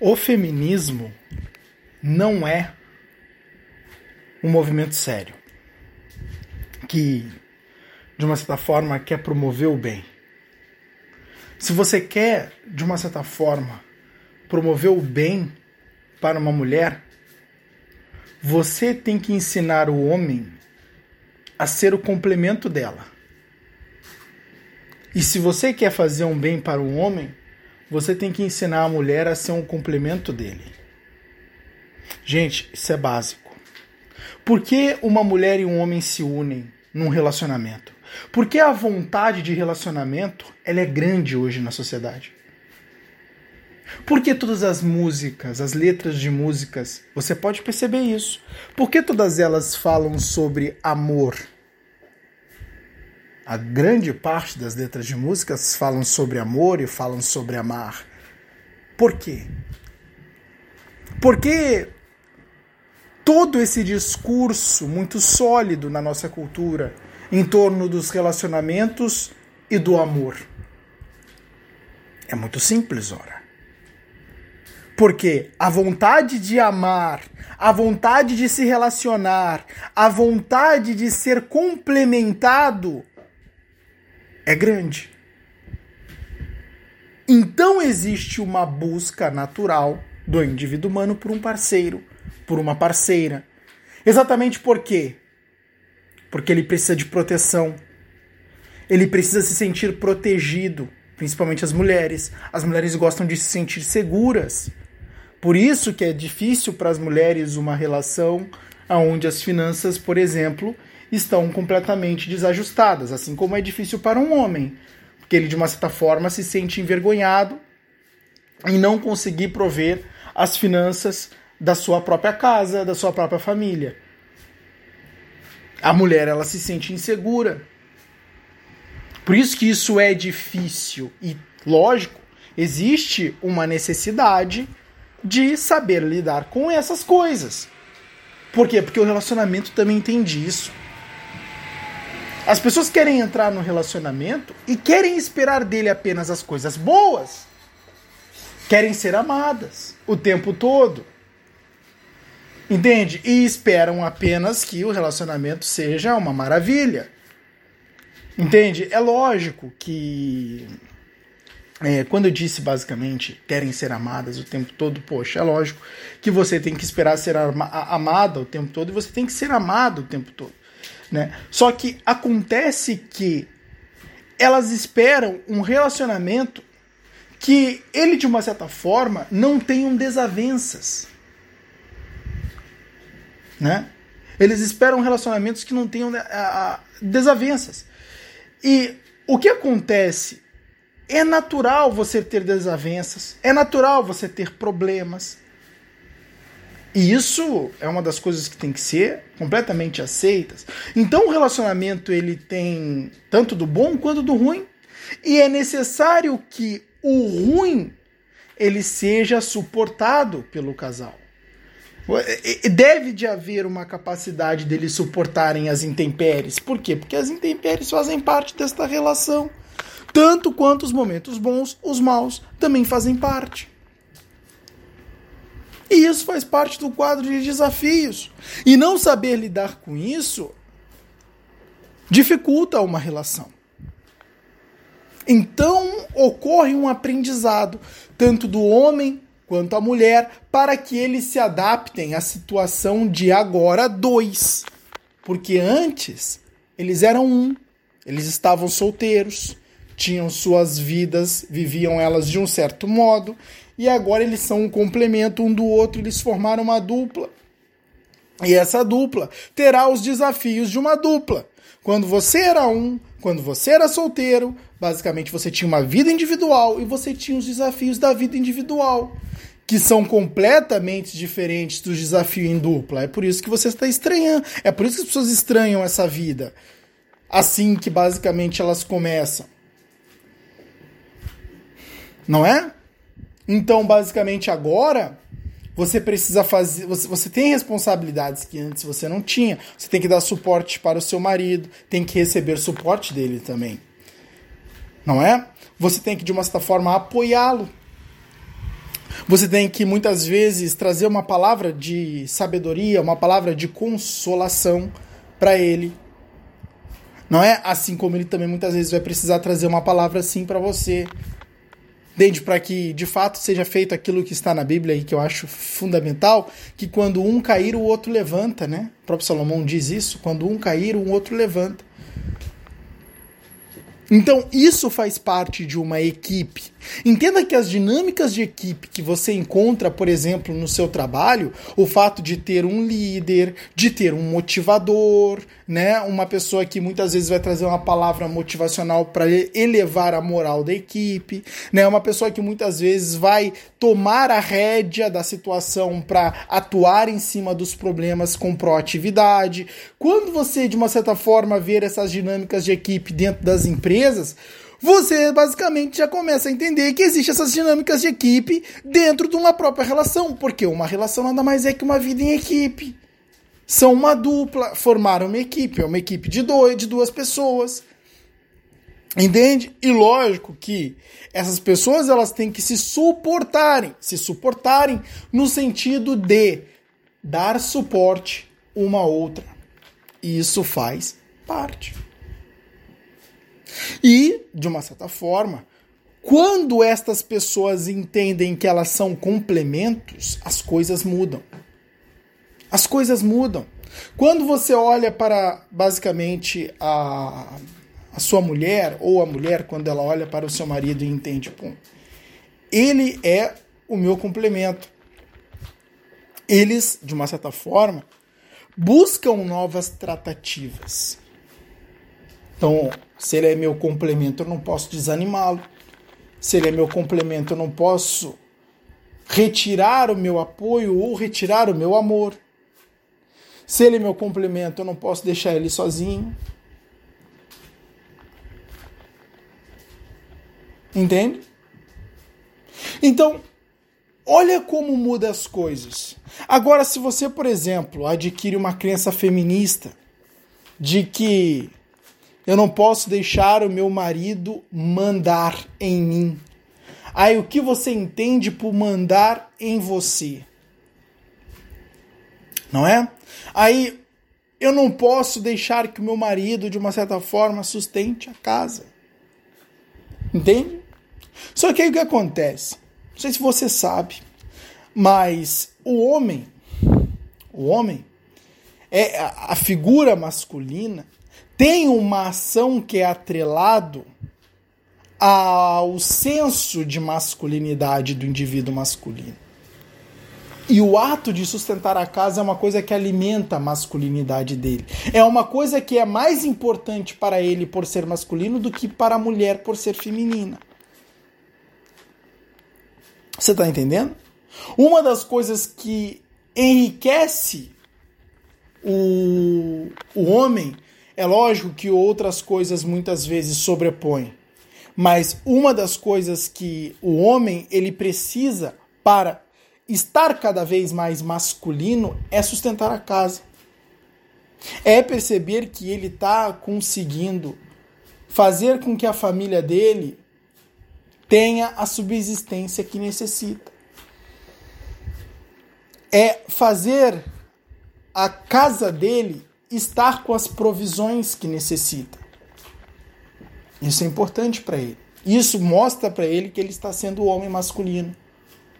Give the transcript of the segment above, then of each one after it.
O feminismo não é um movimento sério que, de uma certa forma, quer promover o bem. Se você quer, de uma certa forma, promover o bem para uma mulher, você tem que ensinar o homem a ser o complemento dela. E se você quer fazer um bem para o homem, você tem que ensinar a mulher a ser um complemento dele. Gente, isso é básico. Por que uma mulher e um homem se unem num relacionamento? Porque a vontade de relacionamento ela é grande hoje na sociedade. Por que todas as músicas, as letras de músicas, você pode perceber isso? Por que todas elas falam sobre amor? A grande parte das letras de músicas falam sobre amor e falam sobre amar. Por quê? Porque todo esse discurso muito sólido na nossa cultura em torno dos relacionamentos e do amor. É muito simples, ora. Porque a vontade de amar, a vontade de se relacionar, a vontade de ser complementado é grande. Então existe uma busca natural do indivíduo humano por um parceiro, por uma parceira. Exatamente por quê? Porque ele precisa de proteção. Ele precisa se sentir protegido, principalmente as mulheres. As mulheres gostam de se sentir seguras. Por isso que é difícil para as mulheres uma relação onde as finanças, por exemplo, estão completamente desajustadas, assim como é difícil para um homem, porque ele de uma certa forma se sente envergonhado em não conseguir prover as finanças da sua própria casa, da sua própria família. A mulher ela se sente insegura. Por isso que isso é difícil e lógico, existe uma necessidade de saber lidar com essas coisas. Por quê? Porque o relacionamento também tem disso. As pessoas querem entrar no relacionamento e querem esperar dele apenas as coisas boas. Querem ser amadas o tempo todo. Entende? E esperam apenas que o relacionamento seja uma maravilha. Entende? É lógico que. É, quando eu disse basicamente querem ser amadas o tempo todo, poxa, é lógico que você tem que esperar ser amada o tempo todo e você tem que ser amado o tempo todo. Né? Só que acontece que elas esperam um relacionamento que ele, de uma certa forma, não tenham desavenças. Né? Eles esperam relacionamentos que não tenham desavenças. E o que acontece? É natural você ter desavenças, é natural você ter problemas, e isso é uma das coisas que tem que ser completamente aceitas. Então o relacionamento ele tem tanto do bom quanto do ruim. E é necessário que o ruim ele seja suportado pelo casal. Deve de haver uma capacidade deles suportarem as intempéries. Por quê? Porque as intempéries fazem parte desta relação. Tanto quanto os momentos bons, os maus também fazem parte. E isso faz parte do quadro de desafios. E não saber lidar com isso dificulta uma relação. Então ocorre um aprendizado, tanto do homem quanto a mulher, para que eles se adaptem à situação de agora dois. Porque antes eles eram um, eles estavam solteiros, tinham suas vidas, viviam elas de um certo modo, e agora eles são um complemento um do outro, eles formaram uma dupla. E essa dupla terá os desafios de uma dupla. Quando você era um, quando você era solteiro, basicamente você tinha uma vida individual e você tinha os desafios da vida individual, que são completamente diferentes dos desafios em dupla. É por isso que você está estranhando, é por isso que as pessoas estranham essa vida. Assim que basicamente elas começam. Não é? Então, basicamente, agora você precisa fazer. Você, você tem responsabilidades que antes você não tinha. Você tem que dar suporte para o seu marido, tem que receber suporte dele também. Não é? Você tem que, de uma certa forma, apoiá-lo. Você tem que muitas vezes trazer uma palavra de sabedoria, uma palavra de consolação para ele. Não é assim como ele também muitas vezes vai precisar trazer uma palavra assim para você. Entende? Para que de fato seja feito aquilo que está na Bíblia e que eu acho fundamental, que quando um cair, o outro levanta, né? O próprio Salomão diz isso: quando um cair, o outro levanta. Então, isso faz parte de uma equipe. Entenda que as dinâmicas de equipe que você encontra, por exemplo, no seu trabalho, o fato de ter um líder, de ter um motivador, né, uma pessoa que muitas vezes vai trazer uma palavra motivacional para elevar a moral da equipe, né, uma pessoa que muitas vezes vai tomar a rédea da situação para atuar em cima dos problemas com proatividade. Quando você, de uma certa forma, ver essas dinâmicas de equipe dentro das empresas, você basicamente já começa a entender que existem essas dinâmicas de equipe dentro de uma própria relação, porque uma relação nada mais é que uma vida em equipe. São uma dupla, formaram uma equipe, é uma equipe de dois, de duas pessoas. Entende? E lógico que essas pessoas elas têm que se suportarem, se suportarem no sentido de dar suporte uma a outra. E isso faz parte. E, de uma certa forma, quando estas pessoas entendem que elas são complementos, as coisas mudam. As coisas mudam. Quando você olha para basicamente a, a sua mulher, ou a mulher, quando ela olha para o seu marido e entende, pô, ele é o meu complemento. Eles, de uma certa forma, buscam novas tratativas. Então, se ele é meu complemento, eu não posso desanimá-lo. Se ele é meu complemento, eu não posso retirar o meu apoio ou retirar o meu amor. Se ele é meu complemento, eu não posso deixar ele sozinho. Entende? Então, olha como muda as coisas. Agora, se você, por exemplo, adquire uma crença feminista de que eu não posso deixar o meu marido mandar em mim. Aí o que você entende por mandar em você? Não é? Aí eu não posso deixar que o meu marido, de uma certa forma, sustente a casa. Entende? Só que aí o que acontece? Não sei se você sabe, mas o homem, o homem, é a figura masculina tem uma ação que é atrelado ao senso de masculinidade do indivíduo masculino. E o ato de sustentar a casa é uma coisa que alimenta a masculinidade dele. É uma coisa que é mais importante para ele por ser masculino do que para a mulher por ser feminina. Você está entendendo? Uma das coisas que enriquece o, o homem é lógico que outras coisas muitas vezes sobrepõem, mas uma das coisas que o homem ele precisa para estar cada vez mais masculino é sustentar a casa. É perceber que ele está conseguindo fazer com que a família dele tenha a subsistência que necessita. É fazer a casa dele estar com as provisões que necessita. Isso é importante para ele. Isso mostra para ele que ele está sendo o homem masculino.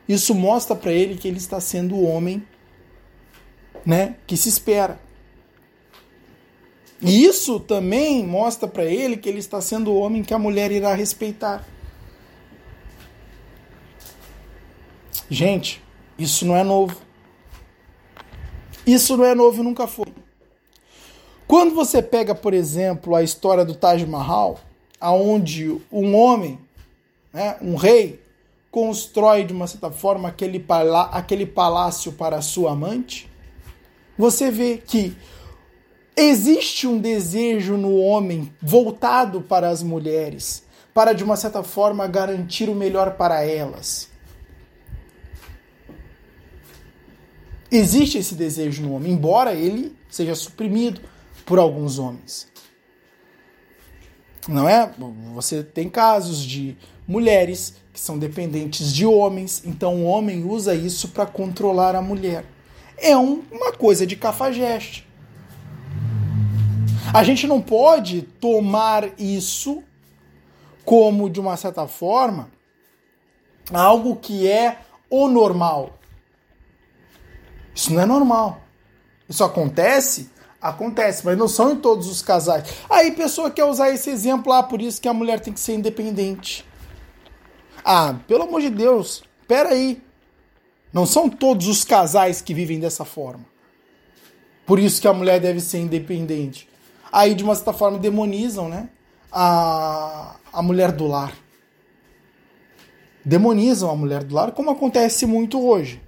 Isso mostra para ele que ele está sendo o homem, né, que se espera. E isso também mostra para ele que ele está sendo o homem que a mulher irá respeitar. Gente, isso não é novo. Isso não é novo, nunca foi. Quando você pega, por exemplo, a história do Taj Mahal, aonde um homem, né, um rei, constrói de uma certa forma aquele, palá aquele palácio para sua amante, você vê que existe um desejo no homem voltado para as mulheres, para de uma certa forma garantir o melhor para elas. Existe esse desejo no homem, embora ele seja suprimido por alguns homens. Não é? Você tem casos de mulheres que são dependentes de homens, então o homem usa isso para controlar a mulher. É um, uma coisa de cafajeste. A gente não pode tomar isso como, de uma certa forma, algo que é o normal. Isso não é normal. Isso acontece? Acontece, mas não são em todos os casais. Aí pessoa quer usar esse exemplo, ah, por isso que a mulher tem que ser independente. Ah, pelo amor de Deus, pera aí. Não são todos os casais que vivem dessa forma. Por isso que a mulher deve ser independente. Aí, de uma certa forma, demonizam né, a, a mulher do lar. Demonizam a mulher do lar, como acontece muito hoje.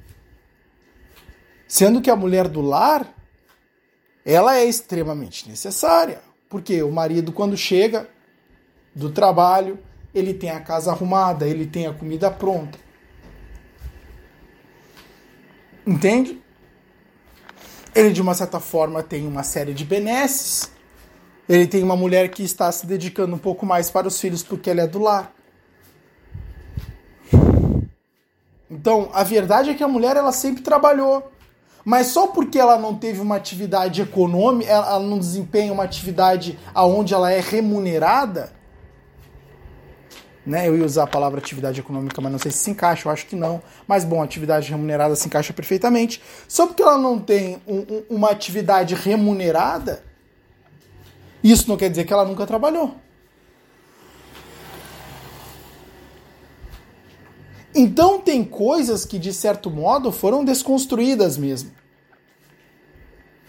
Sendo que a mulher do lar, ela é extremamente necessária. Porque o marido, quando chega do trabalho, ele tem a casa arrumada, ele tem a comida pronta. Entende? Ele, de uma certa forma, tem uma série de benesses. Ele tem uma mulher que está se dedicando um pouco mais para os filhos porque ela é do lar. Então, a verdade é que a mulher ela sempre trabalhou. Mas só porque ela não teve uma atividade econômica, ela não desempenha uma atividade aonde ela é remunerada, né? Eu ia usar a palavra atividade econômica, mas não sei se se encaixa, eu acho que não. Mas bom, atividade remunerada se encaixa perfeitamente. Só porque ela não tem um, um, uma atividade remunerada, isso não quer dizer que ela nunca trabalhou. Então tem coisas que de certo modo foram desconstruídas mesmo.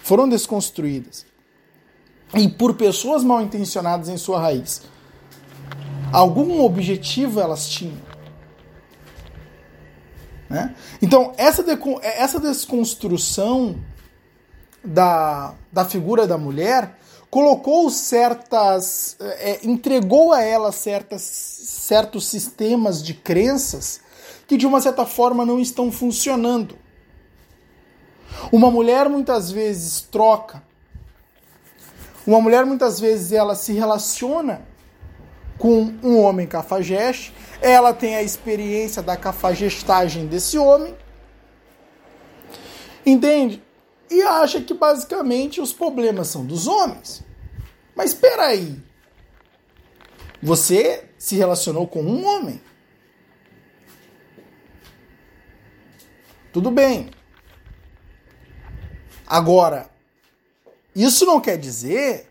Foram desconstruídas. E por pessoas mal intencionadas em sua raiz. Algum objetivo elas tinham. Né? Então, essa, essa desconstrução da, da figura da mulher colocou certas. É, entregou a ela certas, certos sistemas de crenças que, de uma certa forma, não estão funcionando. Uma mulher muitas vezes troca. Uma mulher muitas vezes ela se relaciona com um homem cafajeste, ela tem a experiência da cafajestagem desse homem, entende? E acha que basicamente os problemas são dos homens. Mas espera aí, você se relacionou com um homem? Tudo bem. Agora, isso não quer dizer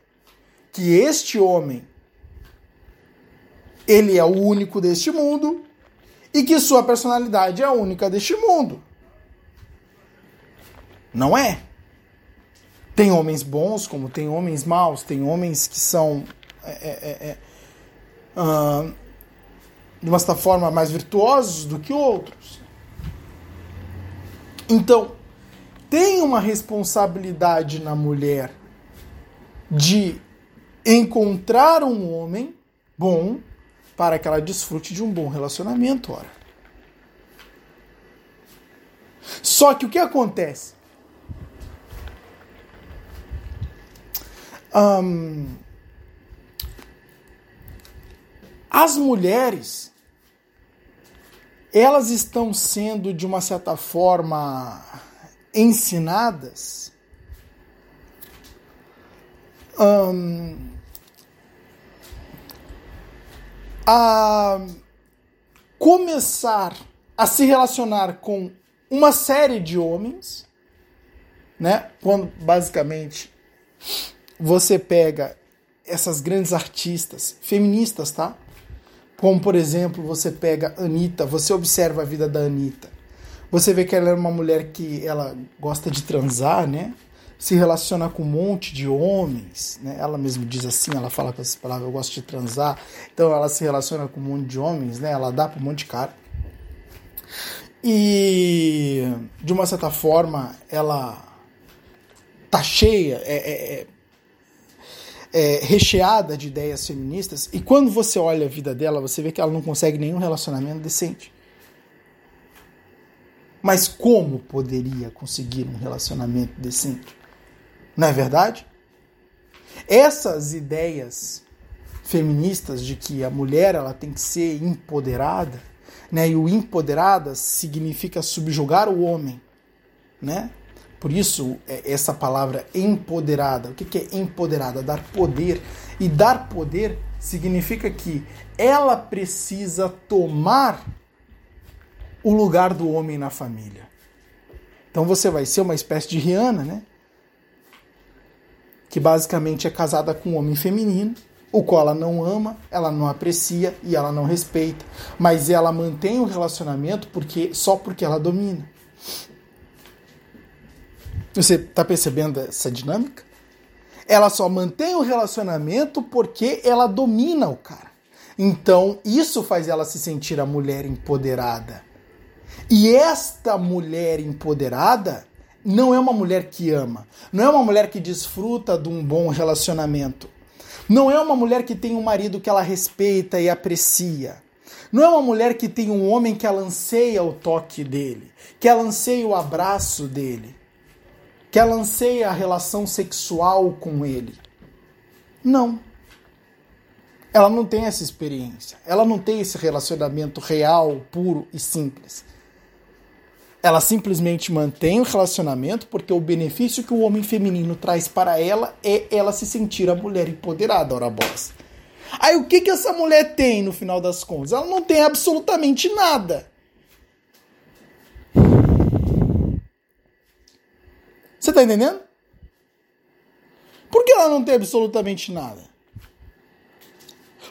que este homem ele é o único deste mundo e que sua personalidade é a única deste mundo. Não é. Tem homens bons, como tem homens maus, tem homens que são é, é, é, uh, de uma certa forma mais virtuosos do que outros. Então, tem uma responsabilidade na mulher de encontrar um homem bom para que ela desfrute de um bom relacionamento, ora. Só que o que acontece? Um, as mulheres elas estão sendo de uma certa forma ensinadas um, a começar a se relacionar com uma série de homens, né? Quando basicamente você pega essas grandes artistas feministas, tá? Como por exemplo, você pega Anitta, você observa a vida da Anitta. Você vê que ela é uma mulher que ela gosta de transar, né? se relaciona com um monte de homens, né? Ela mesmo diz assim, ela fala com essas palavras, eu gosto de transar. Então ela se relaciona com um monte de homens, né? Ela dá para um monte de cara. E de uma certa forma ela tá cheia, é, é, é, é recheada de ideias feministas. E quando você olha a vida dela, você vê que ela não consegue nenhum relacionamento decente. Mas como poderia conseguir um relacionamento decente? Não é verdade? Essas ideias feministas de que a mulher ela tem que ser empoderada, né? E o empoderada significa subjugar o homem, né? Por isso, é, essa palavra empoderada. O que é empoderada? Dar poder. E dar poder significa que ela precisa tomar o lugar do homem na família. Então você vai ser uma espécie de Rihanna, né? Que basicamente é casada com um homem feminino, o qual ela não ama, ela não aprecia e ela não respeita, mas ela mantém o relacionamento porque só porque ela domina. Você está percebendo essa dinâmica? Ela só mantém o relacionamento porque ela domina o cara. Então, isso faz ela se sentir a mulher empoderada. E esta mulher empoderada não é uma mulher que ama, não é uma mulher que desfruta de um bom relacionamento. Não é uma mulher que tem um marido que ela respeita e aprecia. Não é uma mulher que tem um homem que ela anseia o toque dele, que ela anseia o abraço dele que ela anseia a relação sexual com ele. Não. Ela não tem essa experiência. Ela não tem esse relacionamento real, puro e simples. Ela simplesmente mantém o relacionamento porque o benefício que o homem feminino traz para ela é ela se sentir a mulher empoderada, ora boss. Aí o que, que essa mulher tem no final das contas? Ela não tem absolutamente nada. Você tá entendendo? Por que ela não tem absolutamente nada?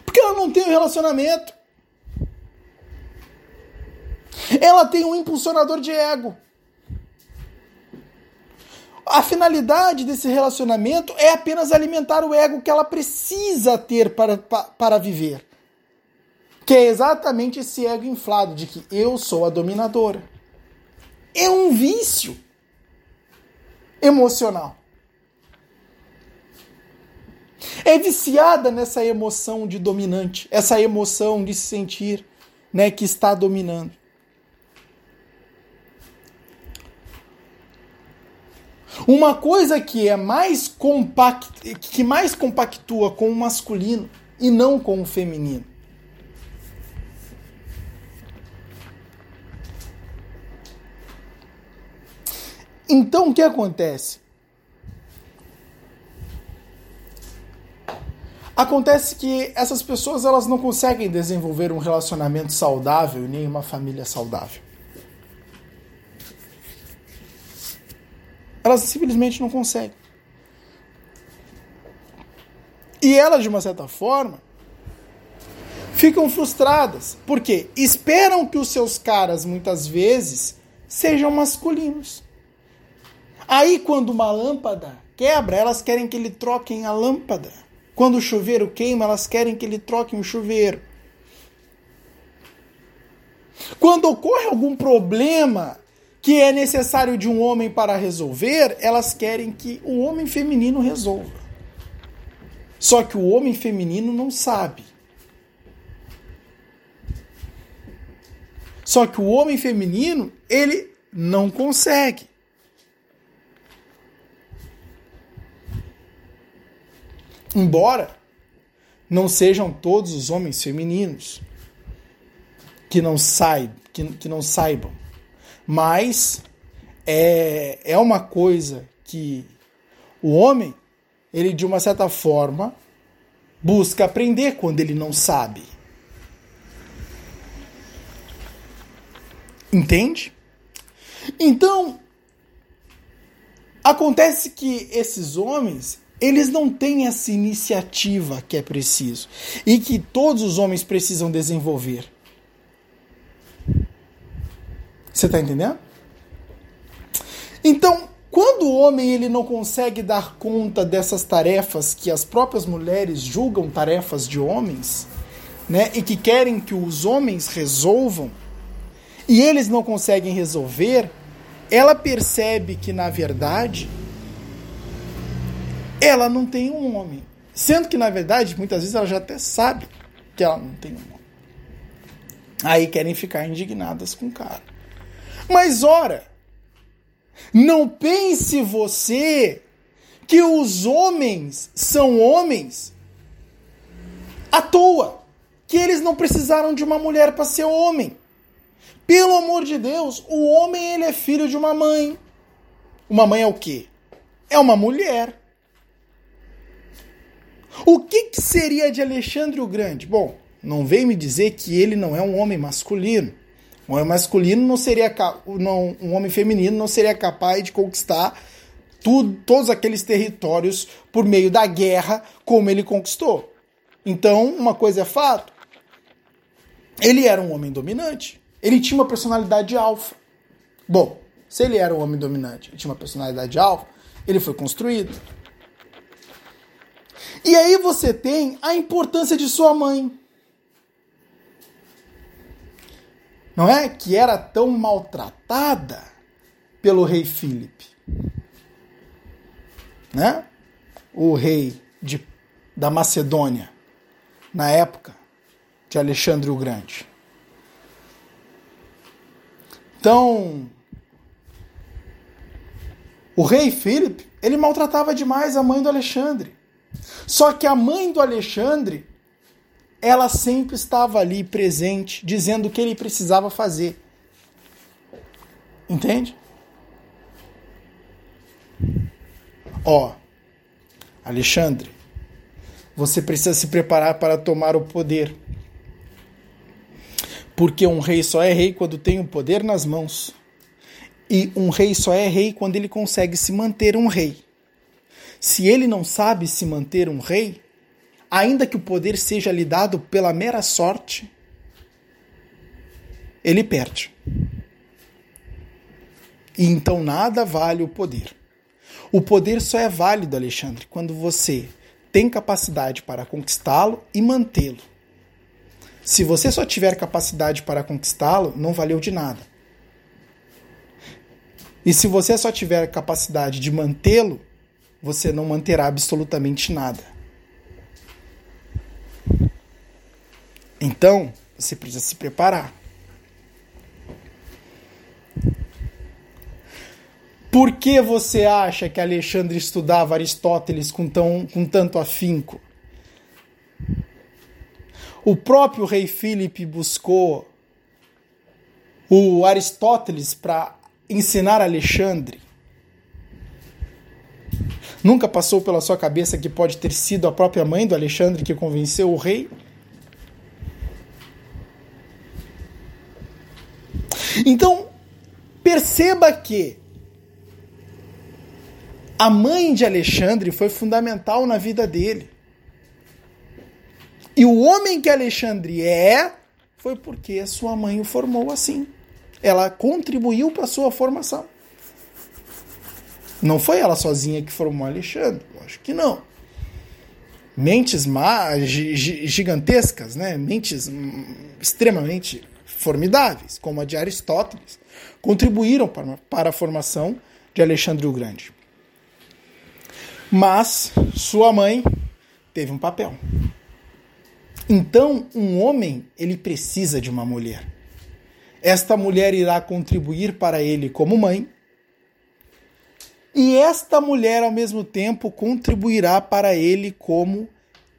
Porque ela não tem um relacionamento. Ela tem um impulsionador de ego. A finalidade desse relacionamento é apenas alimentar o ego que ela precisa ter para, para, viver. Que é exatamente esse ego inflado de que eu sou a dominadora. É um vício emocional. É viciada nessa emoção de dominante, essa emoção de se sentir né, que está dominando. Uma coisa que é mais compact, que mais compactua com o masculino e não com o feminino. Então o que acontece? Acontece que essas pessoas elas não conseguem desenvolver um relacionamento saudável nem uma família saudável. Elas simplesmente não conseguem. E elas, de uma certa forma, ficam frustradas, porque esperam que os seus caras muitas vezes sejam masculinos. Aí, quando uma lâmpada quebra, elas querem que ele troquem a lâmpada. Quando o chuveiro queima, elas querem que ele troque o chuveiro. Quando ocorre algum problema que é necessário de um homem para resolver, elas querem que o homem feminino resolva. Só que o homem feminino não sabe. Só que o homem feminino, ele não consegue. Embora não sejam todos os homens femininos que não saibam, que, que não saibam, mas é, é uma coisa que o homem, ele de uma certa forma, busca aprender quando ele não sabe. Entende? Então, acontece que esses homens, eles não têm essa iniciativa que é preciso e que todos os homens precisam desenvolver. Você está entendendo? Então, quando o homem ele não consegue dar conta dessas tarefas que as próprias mulheres julgam tarefas de homens, né, e que querem que os homens resolvam, e eles não conseguem resolver, ela percebe que na verdade ela não tem um homem. Sendo que, na verdade, muitas vezes ela já até sabe que ela não tem um homem. Aí querem ficar indignadas com o cara. Mas ora, não pense você que os homens são homens À toa que eles não precisaram de uma mulher para ser homem. Pelo amor de Deus, o homem ele é filho de uma mãe. Uma mãe é o quê? É uma mulher. O que, que seria de Alexandre o Grande? Bom, não vem me dizer que ele não é um homem masculino. Um homem masculino não seria não, um homem feminino não seria capaz de conquistar tudo, todos aqueles territórios por meio da guerra como ele conquistou. Então, uma coisa é fato. Ele era um homem dominante. Ele tinha uma personalidade alfa. Bom, se ele era um homem dominante, ele tinha uma personalidade alfa, ele foi construído. E aí você tem a importância de sua mãe. Não é? Que era tão maltratada pelo rei Filipe. Né? O rei de, da Macedônia, na época de Alexandre o Grande. Então, o rei Filipe, ele maltratava demais a mãe do Alexandre. Só que a mãe do Alexandre, ela sempre estava ali presente, dizendo o que ele precisava fazer. Entende? Ó, Alexandre, você precisa se preparar para tomar o poder. Porque um rei só é rei quando tem o poder nas mãos. E um rei só é rei quando ele consegue se manter um rei. Se ele não sabe se manter um rei, ainda que o poder seja lhe dado pela mera sorte, ele perde. E então nada vale o poder. O poder só é válido, Alexandre, quando você tem capacidade para conquistá-lo e mantê-lo. Se você só tiver capacidade para conquistá-lo, não valeu de nada. E se você só tiver capacidade de mantê-lo, você não manterá absolutamente nada. Então, você precisa se preparar. Por que você acha que Alexandre estudava Aristóteles com, tão, com tanto afinco? O próprio rei Filipe buscou o Aristóteles para ensinar Alexandre. Nunca passou pela sua cabeça que pode ter sido a própria mãe do Alexandre que convenceu o rei? Então, perceba que a mãe de Alexandre foi fundamental na vida dele. E o homem que Alexandre é foi porque sua mãe o formou assim. Ela contribuiu para sua formação. Não foi ela sozinha que formou Alexandre, acho que não. Mentes gigantescas, né? mentes extremamente formidáveis, como a de Aristóteles, contribuíram para, para a formação de Alexandre o Grande. Mas sua mãe teve um papel. Então, um homem, ele precisa de uma mulher. Esta mulher irá contribuir para ele como mãe, e esta mulher, ao mesmo tempo, contribuirá para ele como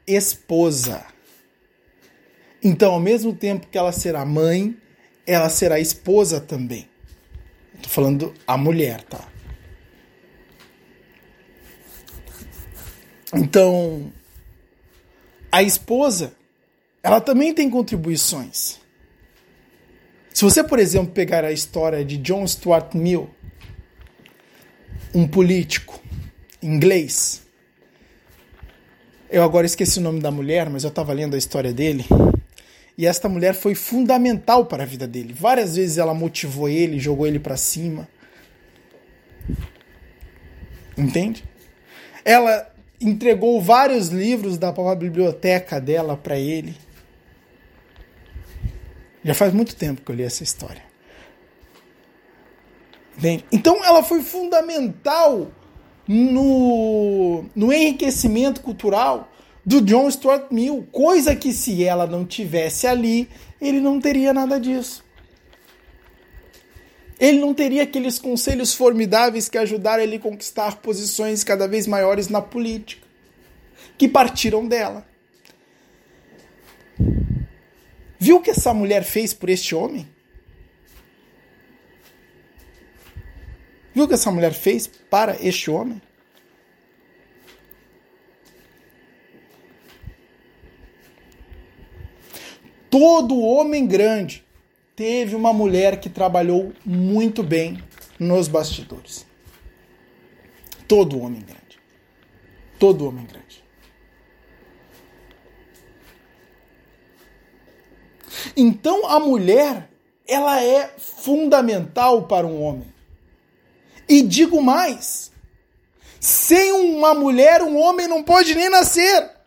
esposa. Então, ao mesmo tempo que ela será mãe, ela será esposa também. Estou falando a mulher, tá? Então, a esposa, ela também tem contribuições. Se você, por exemplo, pegar a história de John Stuart Mill, um político inglês. Eu agora esqueci o nome da mulher, mas eu estava lendo a história dele. E esta mulher foi fundamental para a vida dele. Várias vezes ela motivou ele, jogou ele para cima. Entende? Ela entregou vários livros da biblioteca dela para ele. Já faz muito tempo que eu li essa história. Entende? Então ela foi fundamental no, no enriquecimento cultural do John Stuart Mill, coisa que se ela não tivesse ali, ele não teria nada disso. Ele não teria aqueles conselhos formidáveis que ajudaram ele a conquistar posições cada vez maiores na política, que partiram dela. Viu o que essa mulher fez por este homem? Viu o que essa mulher fez para este homem? Todo homem grande teve uma mulher que trabalhou muito bem nos bastidores. Todo homem grande. Todo homem grande. Então a mulher, ela é fundamental para um homem. E digo mais: sem uma mulher, um homem não pode nem nascer.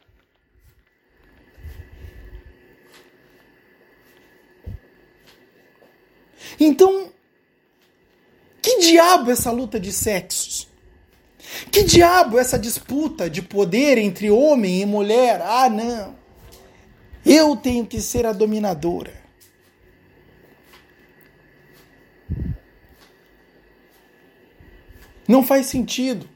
Então, que diabo essa luta de sexos? Que diabo essa disputa de poder entre homem e mulher? Ah, não. Eu tenho que ser a dominadora. Não faz sentido.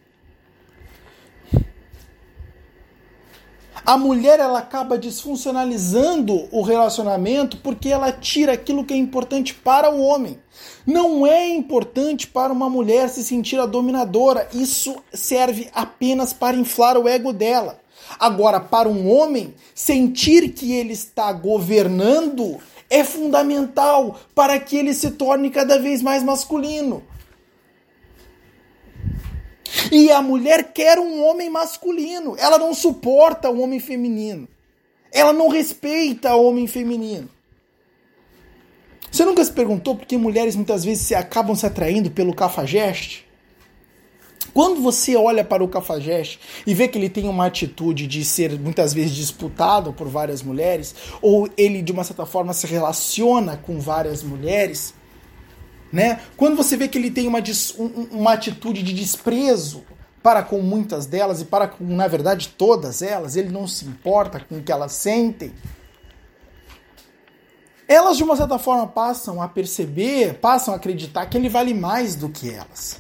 A mulher ela acaba disfuncionalizando o relacionamento porque ela tira aquilo que é importante para o homem. Não é importante para uma mulher se sentir a dominadora. Isso serve apenas para inflar o ego dela. Agora, para um homem, sentir que ele está governando é fundamental para que ele se torne cada vez mais masculino. E a mulher quer um homem masculino. Ela não suporta o homem feminino. Ela não respeita o homem feminino. Você nunca se perguntou por que mulheres muitas vezes se acabam se atraindo pelo cafajeste? Quando você olha para o cafajeste e vê que ele tem uma atitude de ser muitas vezes disputado por várias mulheres, ou ele de uma certa forma se relaciona com várias mulheres, né? Quando você vê que ele tem uma, uma atitude de desprezo para com muitas delas e para com, na verdade, todas elas, ele não se importa com o que elas sentem. Elas, de uma certa forma, passam a perceber, passam a acreditar que ele vale mais do que elas.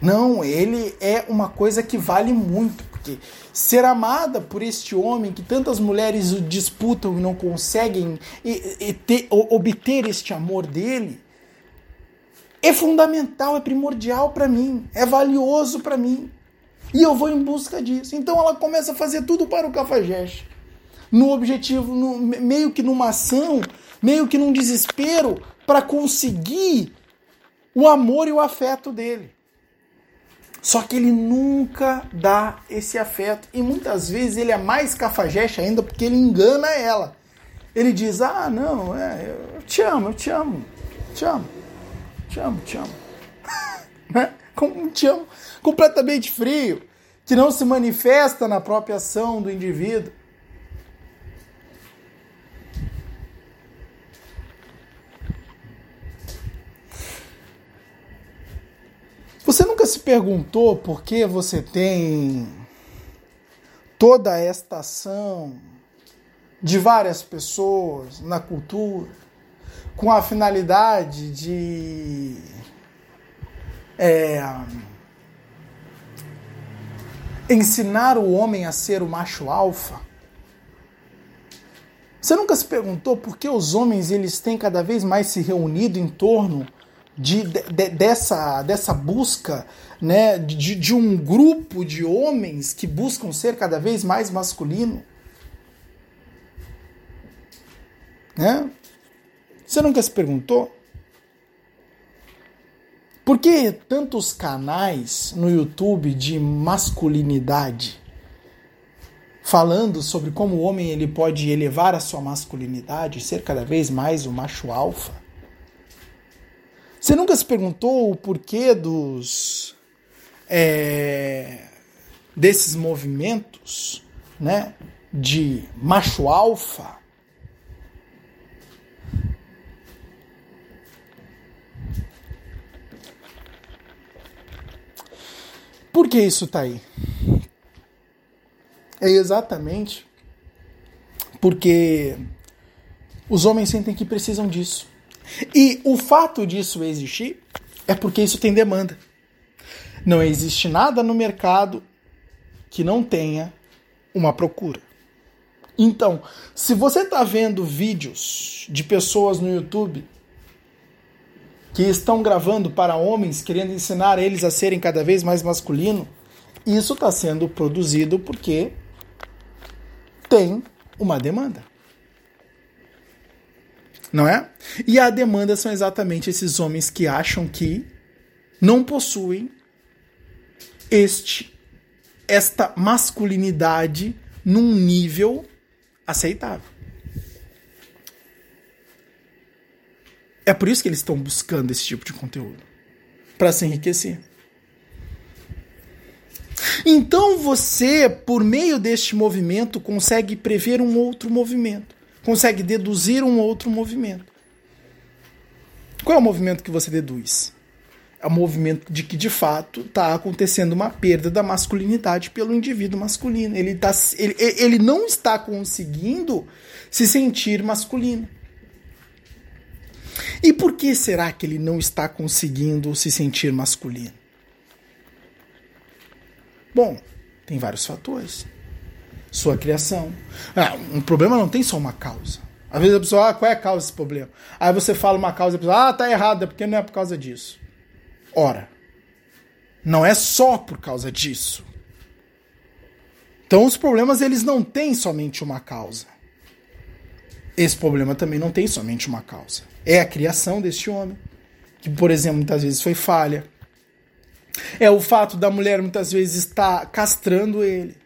Não, ele é uma coisa que vale muito, ser amada por este homem que tantas mulheres disputam e não conseguem e, e ter, obter este amor dele é fundamental, é primordial para mim, é valioso para mim. E eu vou em busca disso. Então ela começa a fazer tudo para o cafajeste. No objetivo, no, meio que numa ação, meio que num desespero para conseguir o amor e o afeto dele. Só que ele nunca dá esse afeto. E muitas vezes ele é mais cafajeste ainda porque ele engana ela. Ele diz: Ah, não, é, eu te amo, eu te amo, te amo, te amo, te amo. né? Um te amo completamente frio, que não se manifesta na própria ação do indivíduo. Você nunca se perguntou por que você tem toda esta ação de várias pessoas na cultura com a finalidade de é, ensinar o homem a ser o macho alfa? Você nunca se perguntou por que os homens eles têm cada vez mais se reunido em torno de, de, dessa, dessa busca né, de, de um grupo de homens que buscam ser cada vez mais masculino. Né? Você nunca se perguntou? Por que tantos canais no YouTube de masculinidade falando sobre como o homem ele pode elevar a sua masculinidade, ser cada vez mais o macho alfa? Você nunca se perguntou o porquê dos é, desses movimentos, né, de macho alfa? Por que isso está aí? É exatamente porque os homens sentem que precisam disso. E o fato disso existir é porque isso tem demanda. Não existe nada no mercado que não tenha uma procura. Então, se você está vendo vídeos de pessoas no YouTube que estão gravando para homens, querendo ensinar eles a serem cada vez mais masculino, isso está sendo produzido porque tem uma demanda. Não é? E a demanda são exatamente esses homens que acham que não possuem este esta masculinidade num nível aceitável. É por isso que eles estão buscando esse tipo de conteúdo para se enriquecer. Então você, por meio deste movimento, consegue prever um outro movimento, consegue deduzir um outro movimento. Qual é o movimento que você deduz? É o movimento de que de fato está acontecendo uma perda da masculinidade pelo indivíduo masculino. Ele, tá, ele, ele não está conseguindo se sentir masculino. E por que será que ele não está conseguindo se sentir masculino? Bom, tem vários fatores. Sua criação. Ah, um problema não tem só uma causa. Às vezes a pessoa, ah, qual é a causa desse problema? Aí você fala uma causa, a pessoa, ah, tá errado, é porque não é por causa disso. Ora, não é só por causa disso. Então os problemas eles não têm somente uma causa. Esse problema também não tem somente uma causa. É a criação deste homem, que, por exemplo, muitas vezes foi falha. É o fato da mulher muitas vezes estar castrando ele.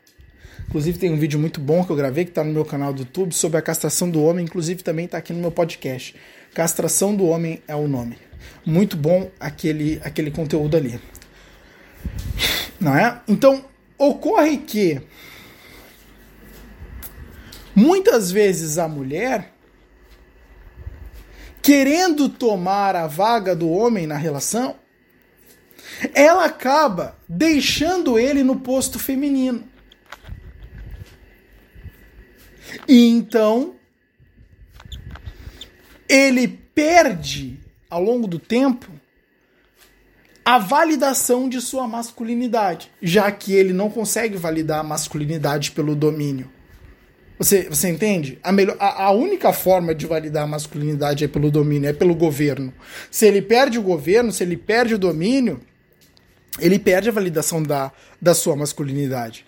Inclusive tem um vídeo muito bom que eu gravei que está no meu canal do YouTube sobre a castração do homem, inclusive também está aqui no meu podcast. Castração do homem é o nome. Muito bom aquele aquele conteúdo ali. Não é? Então, ocorre que Muitas vezes a mulher, querendo tomar a vaga do homem na relação, ela acaba deixando ele no posto feminino. E então ele perde ao longo do tempo a validação de sua masculinidade, já que ele não consegue validar a masculinidade pelo domínio. Você, você entende? A, melhor, a, a, única forma de validar a masculinidade é pelo domínio, é pelo governo. Se ele perde o governo, se ele perde o domínio, ele perde a validação da, da sua masculinidade.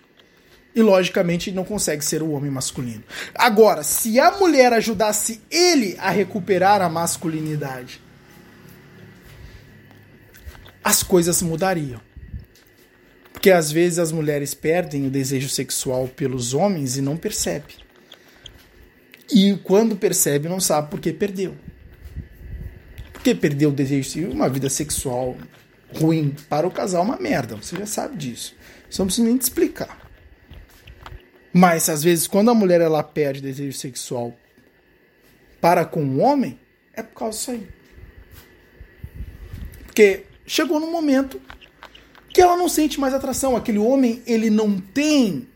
E, logicamente, não consegue ser o homem masculino. Agora, se a mulher ajudasse ele a recuperar a masculinidade, as coisas mudariam. Porque às vezes as mulheres perdem o desejo sexual pelos homens e não percebem. E quando percebe, não sabe por que perdeu. Porque perdeu o desejo, uma vida sexual ruim para o casal é uma merda, você já sabe disso. Isso não precisa nem te explicar. Mas às vezes quando a mulher ela perde desejo sexual para com o homem, é por causa disso aí. Porque chegou num momento que ela não sente mais atração. Aquele homem, ele não tem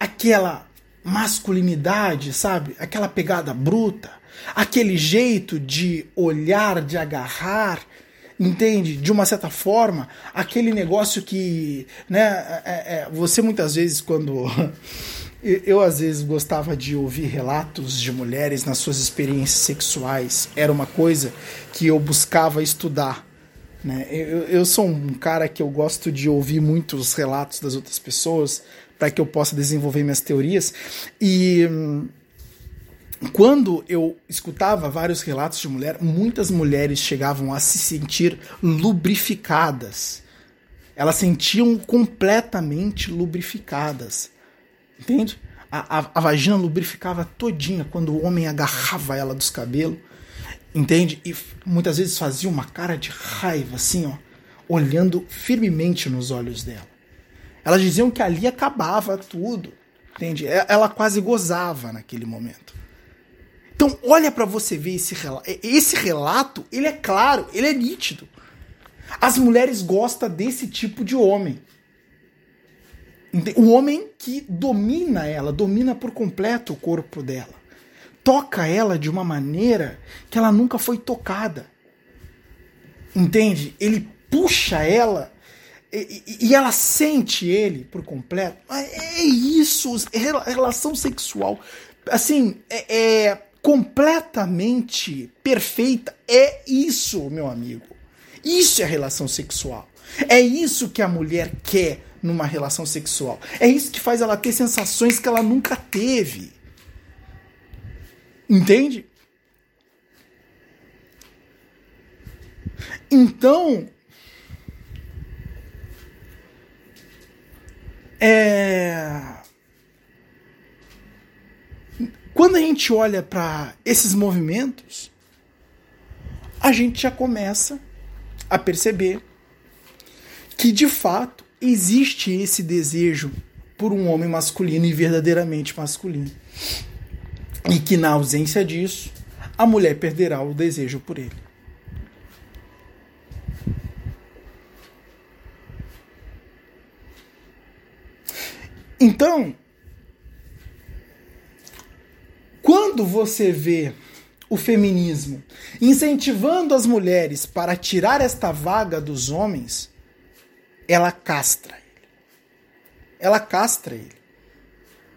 aquela masculinidade, sabe? Aquela pegada bruta, aquele jeito de olhar, de agarrar, entende? De uma certa forma, aquele negócio que, né? É, é, você muitas vezes quando eu às vezes gostava de ouvir relatos de mulheres nas suas experiências sexuais, era uma coisa que eu buscava estudar. Né? Eu, eu sou um cara que eu gosto de ouvir muitos relatos das outras pessoas, para que eu possa desenvolver minhas teorias. E hum, quando eu escutava vários relatos de mulher, muitas mulheres chegavam a se sentir lubrificadas. Elas sentiam completamente lubrificadas. Entende? A, a, a, vagina lubrificava todinha quando o homem agarrava ela dos cabelos. Entende? E muitas vezes fazia uma cara de raiva, assim, ó, olhando firmemente nos olhos dela. Elas diziam que ali acabava tudo. Entende? Ela quase gozava naquele momento. Então, olha para você ver esse relato. Esse relato, ele é claro, ele é nítido. As mulheres gostam desse tipo de homem. O homem que domina ela, domina por completo o corpo dela. Toca ela de uma maneira que ela nunca foi tocada. Entende? Ele puxa ela e, e, ela sente ele por completo. É isso, relação sexual assim, é, é completamente perfeita. É isso, meu amigo. Isso é relação sexual. É isso que a mulher quer numa relação sexual. É isso que faz ela ter sensações que ela nunca teve. Entende? Então, é quando a gente olha para esses movimentos, a gente já começa a perceber que de fato existe esse desejo por um homem masculino e verdadeiramente masculino. E que na ausência disso, a mulher perderá o desejo por ele. Então, quando você vê o feminismo incentivando as mulheres para tirar esta vaga dos homens, ela castra ele. Ela castra ele.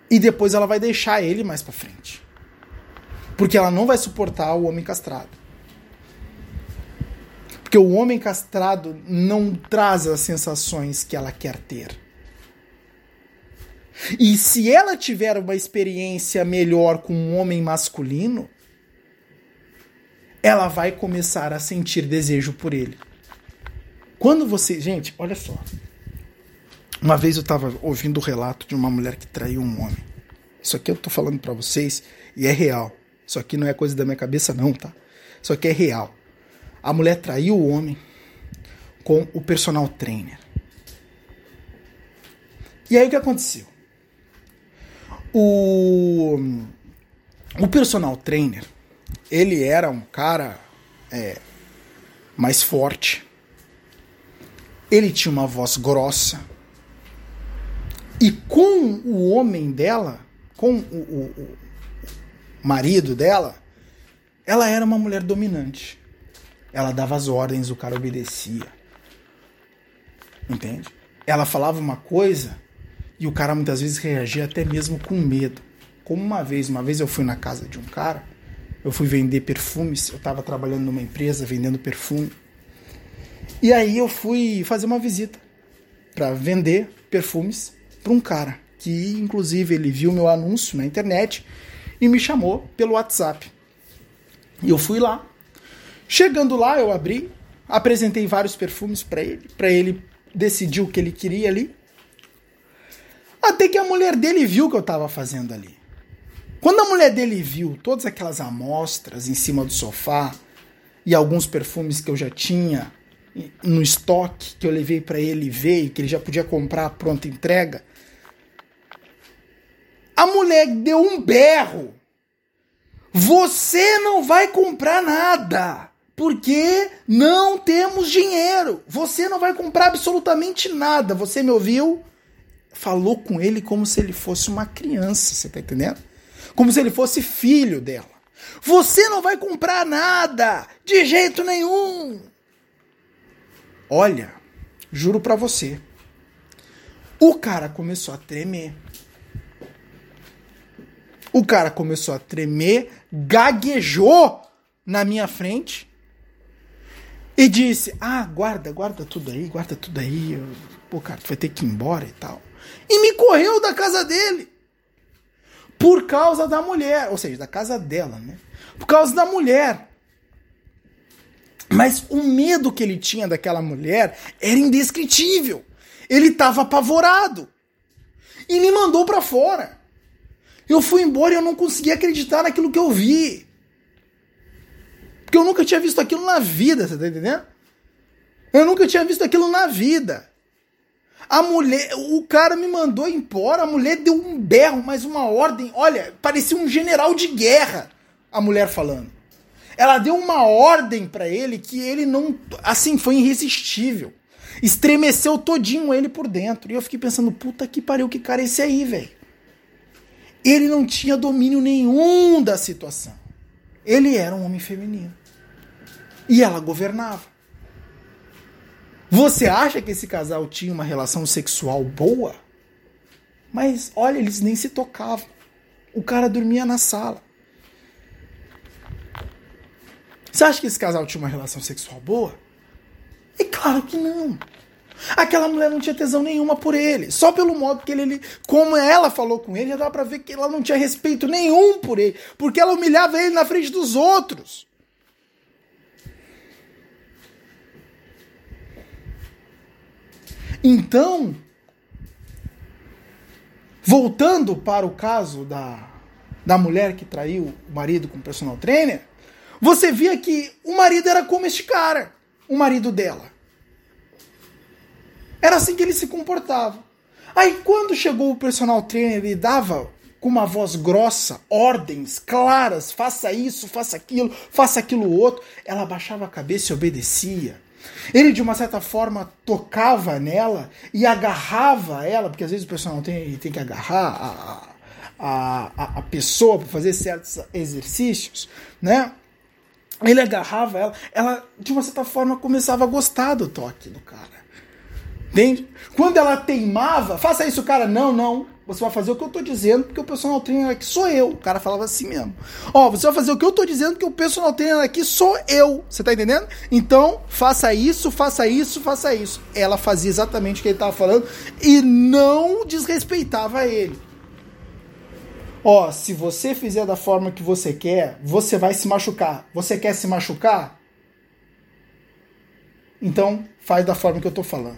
E depois ela vai deixar ele mais para frente. Porque ela não vai suportar o homem castrado. Porque o homem castrado não traz as sensações que ela quer ter. E se ela tiver uma experiência melhor com um homem masculino, ela vai começar a sentir desejo por ele. Quando você. Gente, olha só. Uma vez eu estava ouvindo o relato de uma mulher que traiu um homem. Isso aqui eu tô falando para vocês e é real. Isso aqui não é coisa da minha cabeça, não, tá? Isso aqui é real. A mulher traiu o homem com o personal trainer. E aí o que aconteceu? O, o personal trainer, ele era um cara é, mais forte. Ele tinha uma voz grossa. E com o homem dela, com o, o, o marido dela, ela era uma mulher dominante. Ela dava as ordens, o cara obedecia. Entende? Ela falava uma coisa, e o cara muitas vezes reagia até mesmo com medo. Como uma vez, uma vez eu fui na casa de um cara, eu fui vender perfumes, eu estava trabalhando numa empresa vendendo perfume. E aí eu fui fazer uma visita para vender perfumes para um cara que inclusive ele viu meu anúncio na internet e me chamou pelo WhatsApp. E eu fui lá. Chegando lá, eu abri, apresentei vários perfumes para ele, para ele decidir o que ele queria ali. Até que a mulher dele viu o que eu estava fazendo ali. Quando a mulher dele viu todas aquelas amostras em cima do sofá e alguns perfumes que eu já tinha no estoque que eu levei para ele ver e que ele já podia comprar pronta entrega, a mulher deu um berro. Você não vai comprar nada, porque não temos dinheiro. Você não vai comprar absolutamente nada. Você me ouviu? falou com ele como se ele fosse uma criança, você tá entendendo? Como se ele fosse filho dela. Você não vai comprar nada, de jeito nenhum. Olha, juro para você. O cara começou a tremer. O cara começou a tremer, gaguejou na minha frente e disse: Ah, guarda, guarda tudo aí, guarda tudo aí. Pô, cara, tu vai ter que ir embora e tal e me correu da casa dele. Por causa da mulher, ou seja, da casa dela, né? Por causa da mulher. Mas o medo que ele tinha daquela mulher era indescritível. Ele estava apavorado. E me mandou para fora. Eu fui embora e eu não conseguia acreditar naquilo que eu vi. Porque eu nunca tinha visto aquilo na vida, você tá entendendo? Eu nunca tinha visto aquilo na vida. A mulher, o cara me mandou embora, a mulher deu um berro, mais uma ordem. Olha, parecia um general de guerra, a mulher falando. Ela deu uma ordem para ele que ele não, assim, foi irresistível. Estremeceu todinho ele por dentro. E eu fiquei pensando, puta que pariu, que cara é esse aí, velho? Ele não tinha domínio nenhum da situação. Ele era um homem feminino. E ela governava. Você acha que esse casal tinha uma relação sexual boa? Mas olha, eles nem se tocavam. O cara dormia na sala. Você acha que esse casal tinha uma relação sexual boa? É claro que não. Aquela mulher não tinha tesão nenhuma por ele. Só pelo modo que ele, como ela falou com ele, já dá pra ver que ela não tinha respeito nenhum por ele. Porque ela humilhava ele na frente dos outros. Então, voltando para o caso da, da mulher que traiu o marido com o personal trainer, você via que o marido era como este cara, o marido dela. Era assim que ele se comportava. Aí quando chegou o personal trainer e dava com uma voz grossa, ordens claras, faça isso, faça aquilo, faça aquilo outro, ela baixava a cabeça e obedecia. Ele, de uma certa forma, tocava nela e agarrava ela, porque às vezes o personal tem, tem que agarrar a, a, a, a pessoa para fazer certos exercícios, né? Ele agarrava ela, ela, de uma certa forma, começava a gostar do toque do cara. Entende? Quando ela teimava, faça isso, cara. Não, não. Você vai fazer o que eu tô dizendo, porque o personal trainer aqui sou eu. O cara falava assim mesmo. Ó, você vai fazer o que eu tô dizendo, porque o personal trainer aqui sou eu. Você tá entendendo? Então, faça isso, faça isso, faça isso. Ela fazia exatamente o que ele tava falando e não desrespeitava ele. Ó, se você fizer da forma que você quer, você vai se machucar. Você quer se machucar? Então, faz da forma que eu tô falando.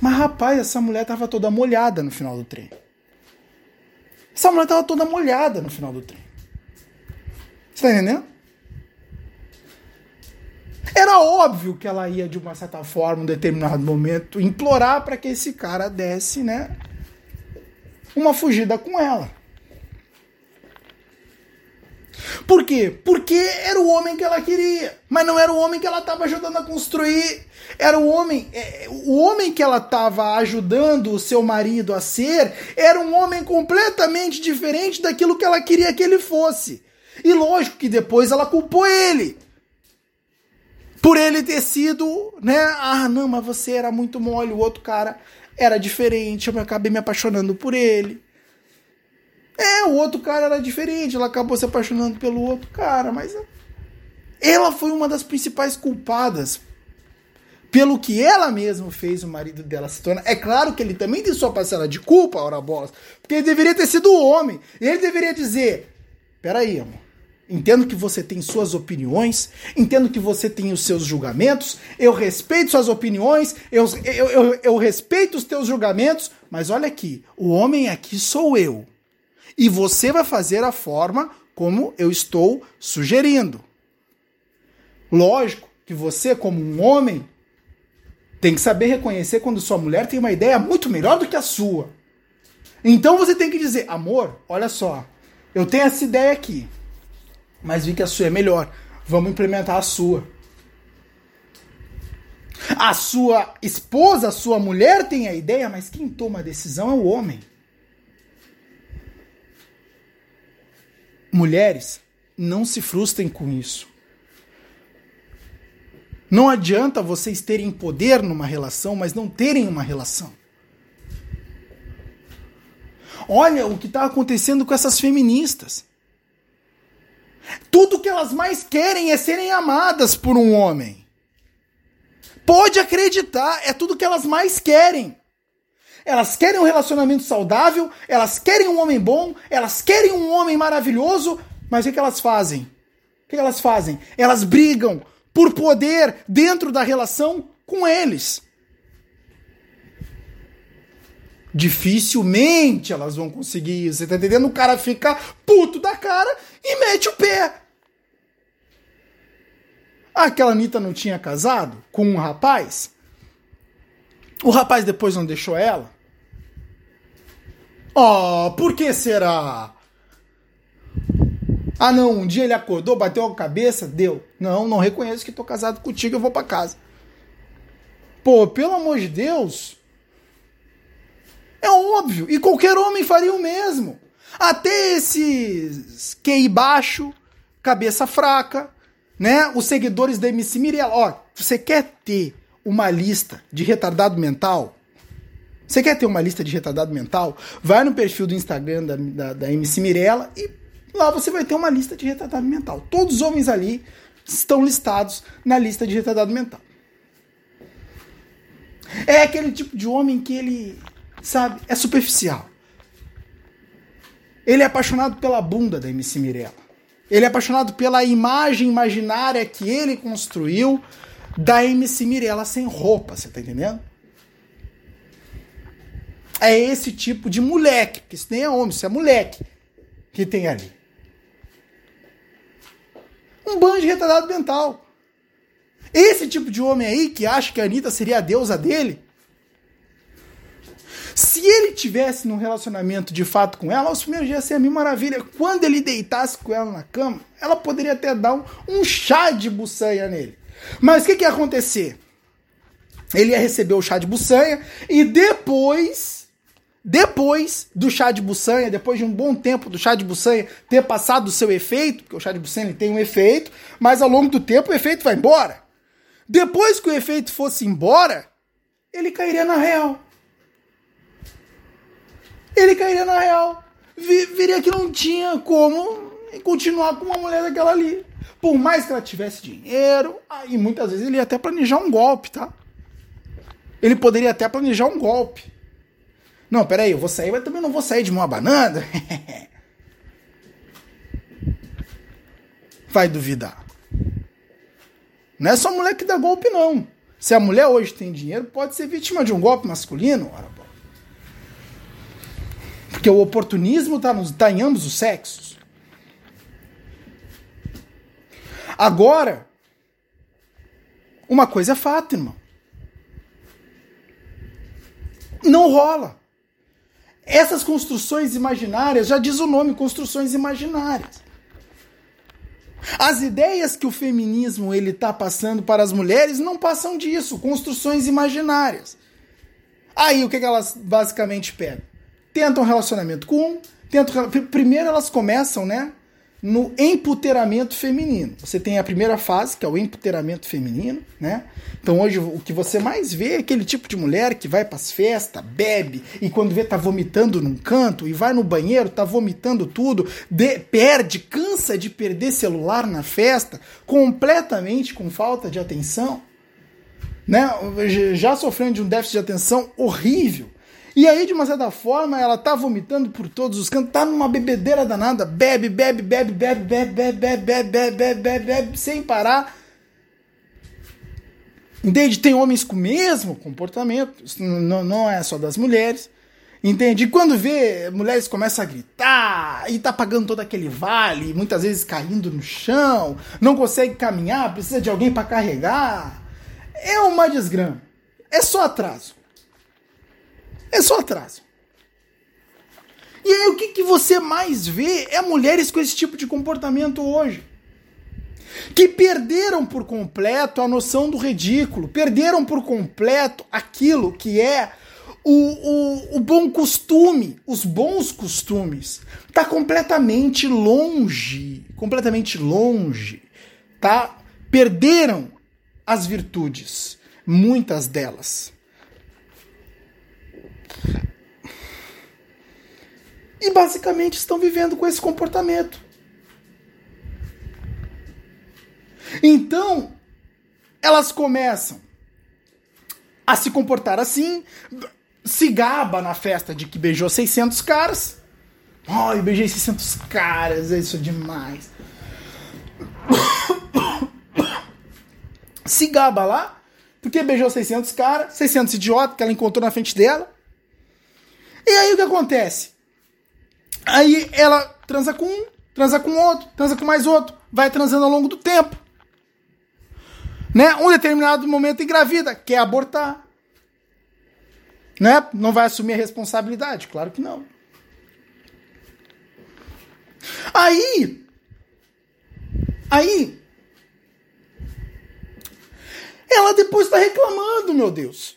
Mas rapaz, essa mulher tava toda molhada no final do trem. Essa mulher tava toda molhada no final do trem. Você tá entendendo? Era óbvio que ela ia, de uma certa forma, em um determinado momento, implorar para que esse cara desse, né? Uma fugida com ela. Por quê? Porque era o homem que ela queria, mas não era o homem que ela estava ajudando a construir. Era o homem, é, o homem que ela estava ajudando o seu marido a ser, era um homem completamente diferente daquilo que ela queria que ele fosse. E lógico que depois ela culpou ele. Por ele ter sido, né? Ah, não, mas você era muito mole, o outro cara era diferente, eu acabei me apaixonando por ele. É, o outro cara era diferente, ela acabou se apaixonando pelo outro cara, mas ela foi uma das principais culpadas pelo que ela mesma fez o marido dela se tornar. É claro que ele também tem sua parcela de culpa, ora bolas, porque ele deveria ter sido o homem. Ele deveria dizer: peraí, amor. Entendo que você tem suas opiniões, entendo que você tem os seus julgamentos, eu respeito suas opiniões, eu, eu, eu, eu respeito os teus julgamentos, mas olha aqui, o homem aqui sou eu. E você vai fazer a forma como eu estou sugerindo. Lógico que você, como um homem, tem que saber reconhecer quando sua mulher tem uma ideia muito melhor do que a sua. Então você tem que dizer: amor, olha só, eu tenho essa ideia aqui, mas vi que a sua é melhor. Vamos implementar a sua. A sua esposa, a sua mulher tem a ideia, mas quem toma a decisão é o homem. Mulheres, não se frustrem com isso. Não adianta vocês terem poder numa relação, mas não terem uma relação. Olha o que está acontecendo com essas feministas. Tudo que elas mais querem é serem amadas por um homem. Pode acreditar, é tudo que elas mais querem. Elas querem um relacionamento saudável, elas querem um homem bom, elas querem um homem maravilhoso, mas o que, elas fazem? O que, que elas fazem? Elas brigam por poder dentro da relação com eles. Dificilmente elas vão conseguir isso. Você tá entendendo? O cara fica puto da cara e mete o pé. Aquela Anitta não tinha casado com um rapaz? O rapaz depois não deixou ela? Oh, por que será? Ah, não, um dia ele acordou, bateu a cabeça, deu. Não, não reconheço que tô casado contigo, eu vou para casa. Pô, pelo amor de Deus. É óbvio, e qualquer homem faria o mesmo. Até esses QI baixo, cabeça fraca, né? Os seguidores da MC Mirella. Ó, você quer ter uma lista de retardado mental? Você quer ter uma lista de retardado mental? Vai no perfil do Instagram da, da, da MC Mirella e lá você vai ter uma lista de retardado mental. Todos os homens ali estão listados na lista de retardado mental. É aquele tipo de homem que ele, sabe, é superficial. Ele é apaixonado pela bunda da MC Mirella. Ele é apaixonado pela imagem imaginária que ele construiu da MC Mirella sem roupa, você tá entendendo? É esse tipo de moleque, porque isso nem é homem, isso é moleque que tem ali. Um bando de retardado mental. Esse tipo de homem aí que acha que a Anitta seria a deusa dele, se ele tivesse num relacionamento de fato com ela, os primeiros dias ia ser a mil maravilha. Quando ele deitasse com ela na cama, ela poderia até dar um, um chá de buçanha nele. Mas o que, que ia acontecer? Ele ia receber o chá de buçanha e depois, depois do chá de buçanha, depois de um bom tempo do chá de buçanha ter passado o seu efeito, porque o chá de buçanha tem um efeito, mas ao longo do tempo o efeito vai embora. Depois que o efeito fosse embora, ele cairia na real ele cairia na real. Viria que não tinha como continuar com uma mulher daquela ali. Por mais que ela tivesse dinheiro, aí muitas vezes ele ia até planejar um golpe, tá? Ele poderia até planejar um golpe. Não, peraí, eu vou sair, mas também não vou sair de uma banana. Vai duvidar. Não é só mulher que dá golpe, não. Se a mulher hoje tem dinheiro, pode ser vítima de um golpe masculino. Ora, porque o oportunismo está tá em ambos os sexos. Agora, uma coisa é fato, irmão. Não rola. Essas construções imaginárias, já diz o nome, construções imaginárias. As ideias que o feminismo ele está passando para as mulheres não passam disso, construções imaginárias. Aí o que, que elas basicamente pegam? Tentam um relacionamento com um, tentam, primeiro elas começam, né, no emputeramento feminino. Você tem a primeira fase, que é o emputeramento feminino, né? Então hoje o que você mais vê é aquele tipo de mulher que vai para as festas, bebe e quando vê tá vomitando num canto e vai no banheiro, tá vomitando tudo, de, perde, cansa de perder celular na festa, completamente com falta de atenção, né? Já sofrendo de um déficit de atenção horrível. E aí, de uma certa forma, ela tá vomitando por todos os cantos, tá numa bebedeira danada, bebe, bebe, bebe, bebe, bebe, bebe, bebe, bebe, bebe, bebe, bebe, sem parar. Entende? Tem homens com o mesmo comportamento, não é só das mulheres. Entende? E quando vê, mulheres começam a gritar e tá pagando todo aquele vale, muitas vezes caindo no chão, não consegue caminhar, precisa de alguém para carregar. É uma desgrama. É só atraso. É só atraso. E aí o que, que você mais vê é mulheres com esse tipo de comportamento hoje. Que perderam por completo a noção do ridículo, perderam por completo aquilo que é o, o, o bom costume, os bons costumes. Tá completamente longe, completamente longe, tá? Perderam as virtudes, muitas delas. E basicamente estão vivendo com esse comportamento. Então, elas começam a se comportar assim, se gaba na festa de que beijou 600 caras. Ai, oh, beijei 600 caras, é isso demais. se gaba lá, porque beijou 600 caras, 600 idiotas que ela encontrou na frente dela. E aí o que acontece? Aí ela transa com um, transa com outro, transa com mais outro, vai transando ao longo do tempo. Né? Um determinado momento engravida, quer abortar. Né? Não vai assumir a responsabilidade? Claro que não. Aí, aí, ela depois está reclamando, meu Deus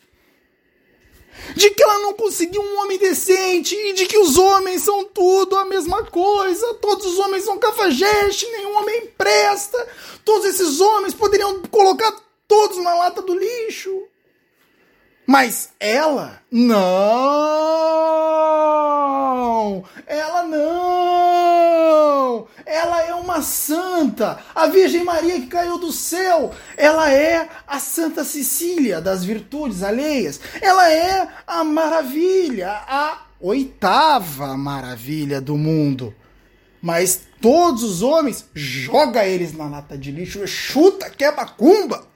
de que ela não conseguiu um homem decente e de que os homens são tudo a mesma coisa, todos os homens são cafajeste, nenhum homem presta, todos esses homens poderiam colocar todos na lata do lixo. Mas ela, não! Ela não! Ela é uma santa, a Virgem Maria que caiu do céu. Ela é a Santa Cecília das virtudes alheias. Ela é a maravilha, a oitava maravilha do mundo. Mas todos os homens, joga eles na lata de lixo, chuta, quebra cumba.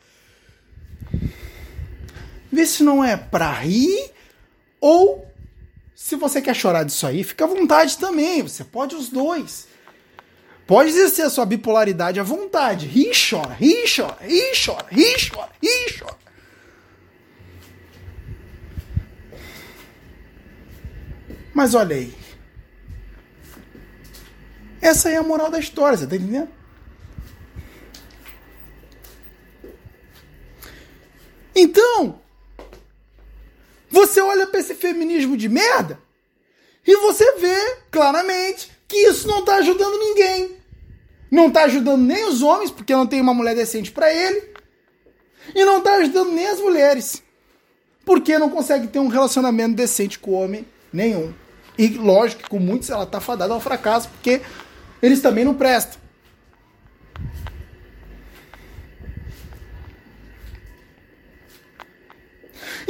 Vê se não é pra rir ou se você quer chorar disso aí, fica à vontade também. Você pode os dois. Pode exercer a sua bipolaridade à vontade. Ri e chora, ri e chora, ri e chora, ri e chora, ri e chora. Mas olha aí. Essa é a moral da história, você tá entendendo? Então, você olha para esse feminismo de merda e você vê claramente que isso não está ajudando ninguém. Não está ajudando nem os homens, porque não tem uma mulher decente para ele, e não está ajudando nem as mulheres, porque não consegue ter um relacionamento decente com o homem nenhum. E lógico que com muitos ela está fadada ao fracasso, porque eles também não prestam.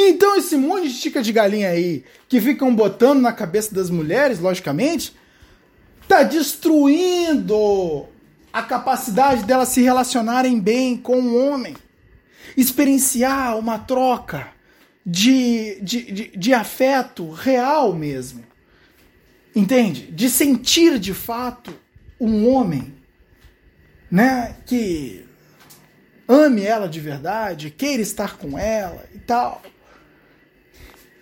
Então esse monte de estica de galinha aí, que ficam botando na cabeça das mulheres, logicamente, tá destruindo a capacidade delas se relacionarem bem com o homem. Experienciar uma troca de, de, de, de afeto real mesmo. Entende? De sentir de fato um homem né, que ame ela de verdade, queira estar com ela e tal.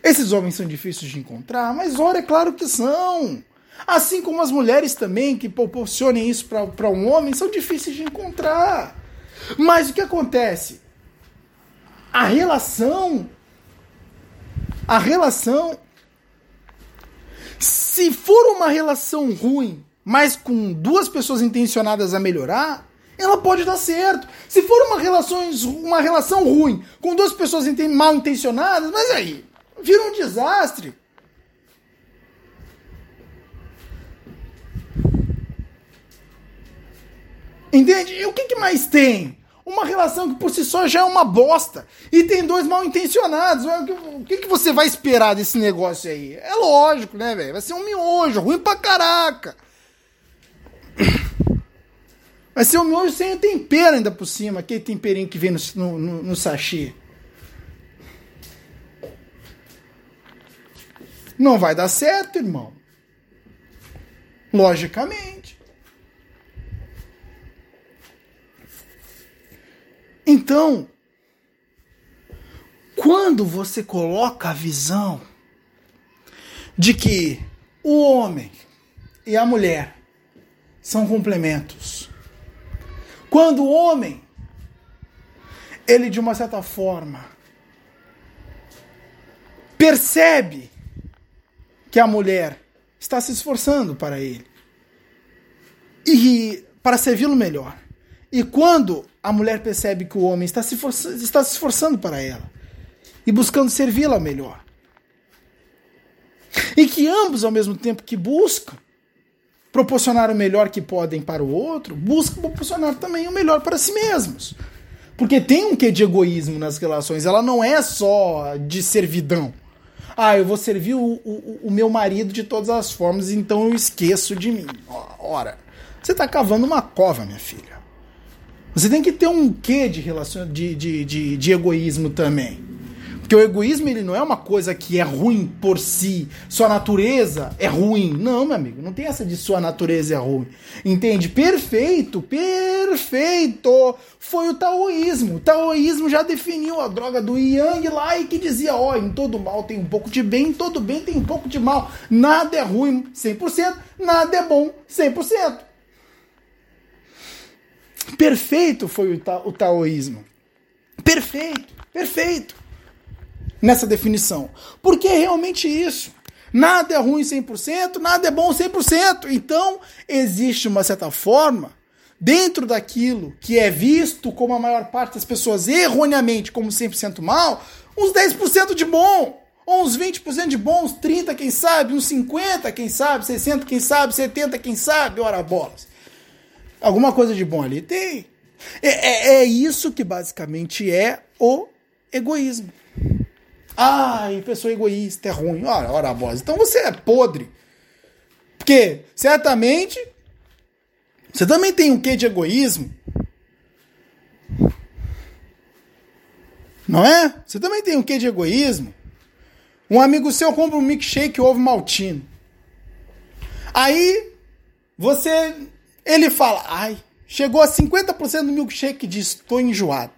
Esses homens são difíceis de encontrar, mas ora, é claro que são. Assim como as mulheres também que proporcionem isso para um homem são difíceis de encontrar. Mas o que acontece? A relação. A relação. Se for uma relação ruim, mas com duas pessoas intencionadas a melhorar, ela pode dar certo. Se for uma, relações, uma relação ruim, com duas pessoas mal intencionadas, mas aí, vira um desastre. Entende? E o que, que, mais tem? Uma relação que por si só já é uma bosta. E tem dois mal intencionados. O que, que você vai esperar desse negócio aí? É lógico, né, velho? Vai ser um miojo, ruim pra caraca. Vai ser um miojo sem tempero ainda por cima. Aquele temperinho que vem no, no, no sachê. Não vai dar certo, irmão. Logicamente. Então, quando você coloca a visão de que o homem e a mulher são complementos, quando o homem, ele de uma certa forma, percebe que a mulher está se esforçando para ele e para servi-lo melhor. E quando a mulher percebe que o homem está se, está se esforçando para ela e buscando servi-la melhor, e que ambos, ao mesmo tempo que buscam proporcionar o melhor que podem para o outro, buscam proporcionar também o melhor para si mesmos. Porque tem um quê de egoísmo nas relações, ela não é só de servidão ah, eu vou servir o, o, o meu marido de todas as formas, então eu esqueço de mim. Ora, você está cavando uma cova, minha filha. Você tem que ter um quê de, relacion... de, de, de, de egoísmo também. Porque o egoísmo ele não é uma coisa que é ruim por si, sua natureza é ruim. Não, meu amigo, não tem essa de sua natureza é ruim. Entende? Perfeito, perfeito. Foi o taoísmo. O taoísmo já definiu a droga do yang lá e que dizia: ó, oh, em todo mal tem um pouco de bem, em todo bem tem um pouco de mal. Nada é ruim 100%, nada é bom 100%. Perfeito foi o, ta o taoísmo. Perfeito, perfeito nessa definição. Porque é realmente isso. Nada é ruim 100%, nada é bom 100%. Então, existe uma certa forma dentro daquilo que é visto como a maior parte das pessoas erroneamente como 100% mal, uns 10% de bom, ou uns 20% de bom, uns 30, quem sabe, uns 50, quem sabe, 60, quem sabe, 70, quem sabe, ora bolas. Alguma coisa de bom ali tem. É, é, é isso que basicamente é o egoísmo. Ai, pessoa egoísta é ruim. Ora, ora bolas. Então você é podre. Porque certamente você também tem um quê de egoísmo? Não é? Você também tem um quê de egoísmo? Um amigo seu compra um milkshake ovo maltino. Aí você ele fala: "Ai, chegou a 50% do milkshake e diz: "Tô enjoado".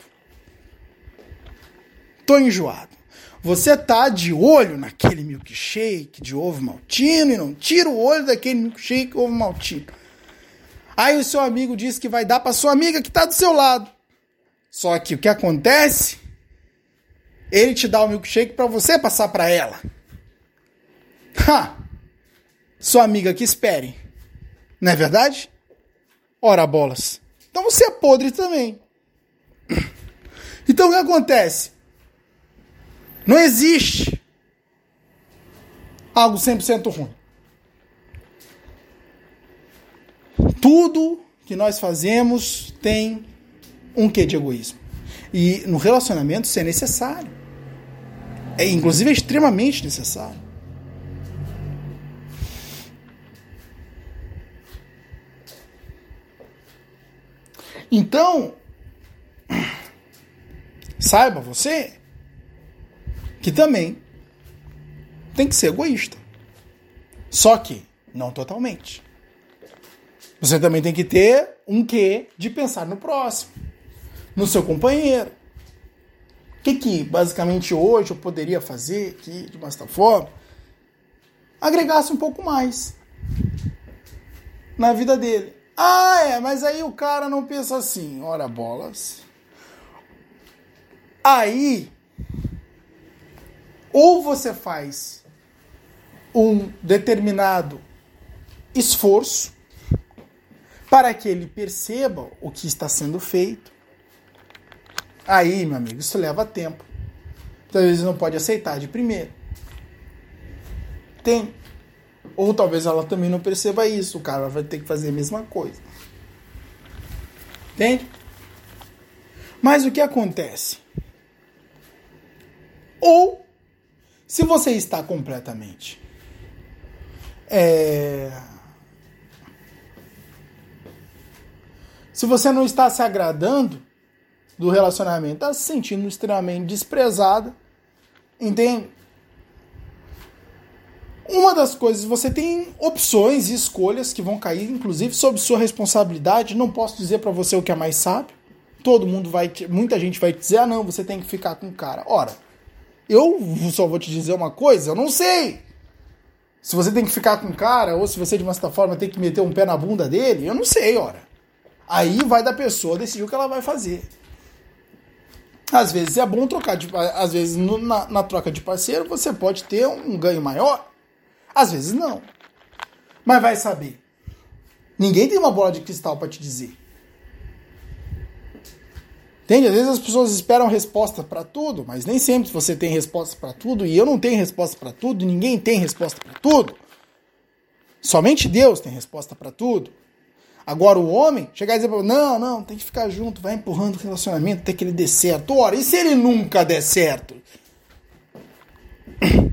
Tô enjoado. Você tá de olho naquele milkshake de ovo maltino e não tira o olho daquele milkshake ovo maltino. Aí o seu amigo diz que vai dar para sua amiga que está do seu lado. Só que o que acontece? Ele te dá o milkshake para você passar para ela. Ha! Sua amiga que espere. Não é verdade? Ora bolas. Então você é podre também. Então o que acontece? Não existe algo 100% ruim. Tudo que nós fazemos tem um quê de egoísmo. E no relacionamento isso é necessário. É, inclusive é extremamente necessário. Então, saiba você que também tem que ser egoísta. Só que não totalmente. Você também tem que ter um quê de pensar no próximo, no seu companheiro. O que, que basicamente hoje eu poderia fazer aqui de uma certa forma? Agregasse um pouco mais na vida dele. Ah, é, mas aí o cara não pensa assim, ora bolas. Aí, ou você faz um determinado esforço para que ele perceba o que está sendo feito. Aí, meu amigo, isso leva tempo. Talvez não pode aceitar de primeiro. Tem. Ou talvez ela também não perceba isso. O cara vai ter que fazer a mesma coisa. Entende? Mas o que acontece? Ou, se você está completamente é, Se você não está se agradando do relacionamento, está se sentindo extremamente desprezada, entende? Uma das coisas, você tem opções e escolhas que vão cair, inclusive, sob sua responsabilidade. Não posso dizer para você o que é mais sábio. Todo mundo vai, muita gente vai dizer, ah não, você tem que ficar com o cara. Ora, eu só vou te dizer uma coisa, eu não sei. Se você tem que ficar com o cara, ou se você de uma certa forma tem que meter um pé na bunda dele, eu não sei, ora. Aí vai da pessoa decidir o que ela vai fazer. Às vezes é bom trocar de. Às vezes no, na, na troca de parceiro você pode ter um ganho maior. Às vezes não. Mas vai saber. Ninguém tem uma bola de cristal para te dizer. Entende? Às vezes as pessoas esperam resposta para tudo, mas nem sempre você tem resposta para tudo, e eu não tenho resposta para tudo, ninguém tem resposta para tudo. Somente Deus tem resposta para tudo. Agora o homem chegar e dizer, não, não, tem que ficar junto, vai empurrando o relacionamento até que ele dê certo. Ora, e se ele nunca der certo?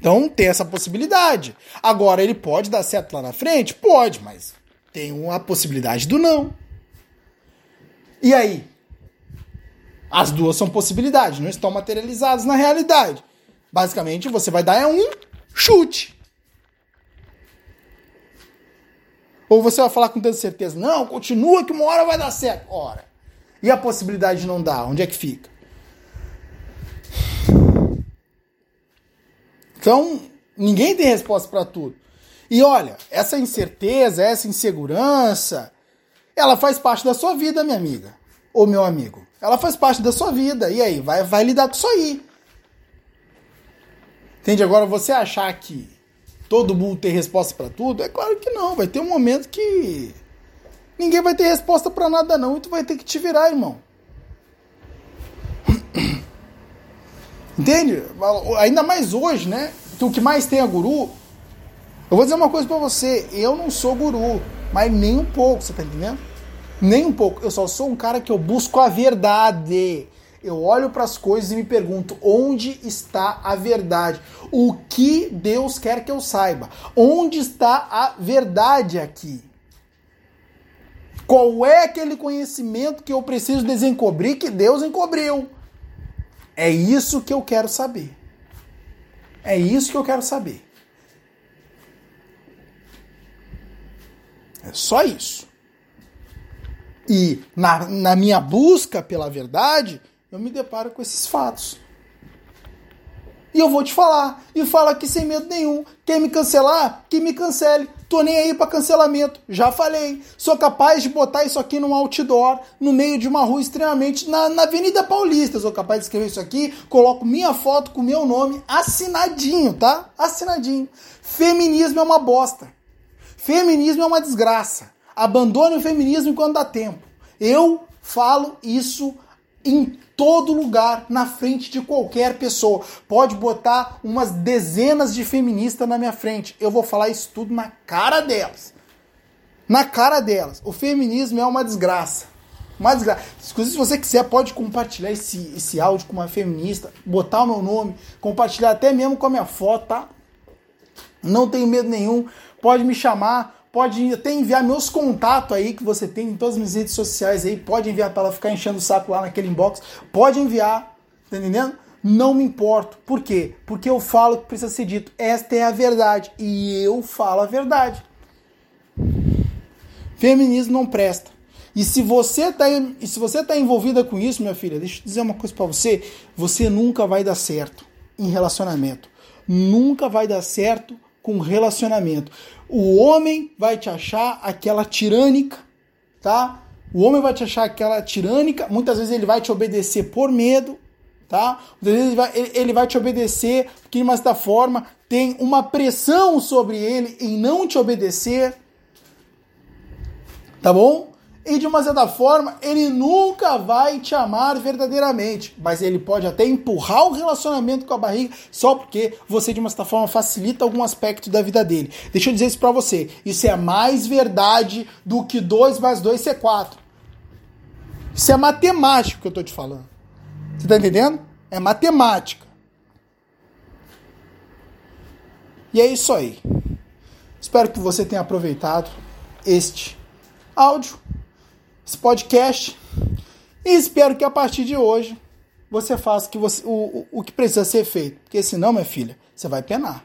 Então tem essa possibilidade. Agora ele pode dar certo lá na frente? Pode, mas tem a possibilidade do não. E aí? As duas são possibilidades, não estão materializadas na realidade. Basicamente, você vai dar é um chute. Ou você vai falar com tanta certeza, não, continua que uma hora vai dar certo. Ora. E a possibilidade de não dar, onde é que fica? Então, ninguém tem resposta para tudo. E olha, essa incerteza, essa insegurança, ela faz parte da sua vida, minha amiga. Ou meu amigo. Ela faz parte da sua vida. E aí, vai, vai lidar com isso aí. Entende? Agora, você achar que todo mundo tem resposta para tudo? É claro que não. Vai ter um momento que Ninguém vai ter resposta para nada não, e tu vai ter que te virar, irmão. Entende? Ainda mais hoje, né? Que o que mais tem é guru. Eu vou dizer uma coisa para você, eu não sou guru, mas nem um pouco, você tá entendendo? Nem um pouco. Eu só sou um cara que eu busco a verdade. Eu olho para as coisas e me pergunto onde está a verdade? O que Deus quer que eu saiba? Onde está a verdade aqui? Qual é aquele conhecimento que eu preciso desencobrir que Deus encobriu? É isso que eu quero saber. É isso que eu quero saber. É só isso. E na, na minha busca pela verdade, eu me deparo com esses fatos. E eu vou te falar. E falo aqui sem medo nenhum. Quem me cancelar, que me cancele. Tô nem aí para cancelamento. Já falei. Sou capaz de botar isso aqui num outdoor, no meio de uma rua extremamente. Na, na Avenida Paulista. Sou capaz de escrever isso aqui. Coloco minha foto com meu nome assinadinho, tá? Assinadinho. Feminismo é uma bosta. Feminismo é uma desgraça. Abandone o feminismo enquanto dá tempo. Eu falo isso em todo lugar, na frente de qualquer pessoa. Pode botar umas dezenas de feministas na minha frente. Eu vou falar isso tudo na cara delas. Na cara delas. O feminismo é uma desgraça. Uma desgraça. Se você quiser, pode compartilhar esse, esse áudio com uma feminista, botar o meu nome, compartilhar até mesmo com a minha foto, tá? Não tenho medo nenhum. Pode me chamar pode até enviar meus contatos aí que você tem em todas as minhas redes sociais aí, pode enviar para ela ficar enchendo o saco lá naquele inbox, pode enviar, tá entendendo? Não me importo. Por quê? Porque eu falo o que precisa ser dito. Esta é a verdade e eu falo a verdade. Feminismo não presta. E se você tá, e se você tá envolvida com isso, minha filha, deixa eu dizer uma coisa para você, você nunca vai dar certo em relacionamento. Nunca vai dar certo com relacionamento. O homem vai te achar aquela tirânica, tá? O homem vai te achar aquela tirânica, muitas vezes ele vai te obedecer por medo, tá? Muitas vezes ele vai, ele vai te obedecer porque, de uma certa forma, tem uma pressão sobre ele em não te obedecer, tá bom? E de uma certa forma ele nunca vai te amar verdadeiramente, mas ele pode até empurrar o relacionamento com a barriga só porque você de uma certa forma facilita algum aspecto da vida dele. Deixa eu dizer isso para você, isso é mais verdade do que 2 mais 2 ser 4. Isso é matemática que eu tô te falando. Você tá entendendo? É matemática. E é isso aí. Espero que você tenha aproveitado este áudio esse podcast. E espero que a partir de hoje você faça que você, o, o, o que precisa ser feito. Porque senão, minha filha, você vai penar.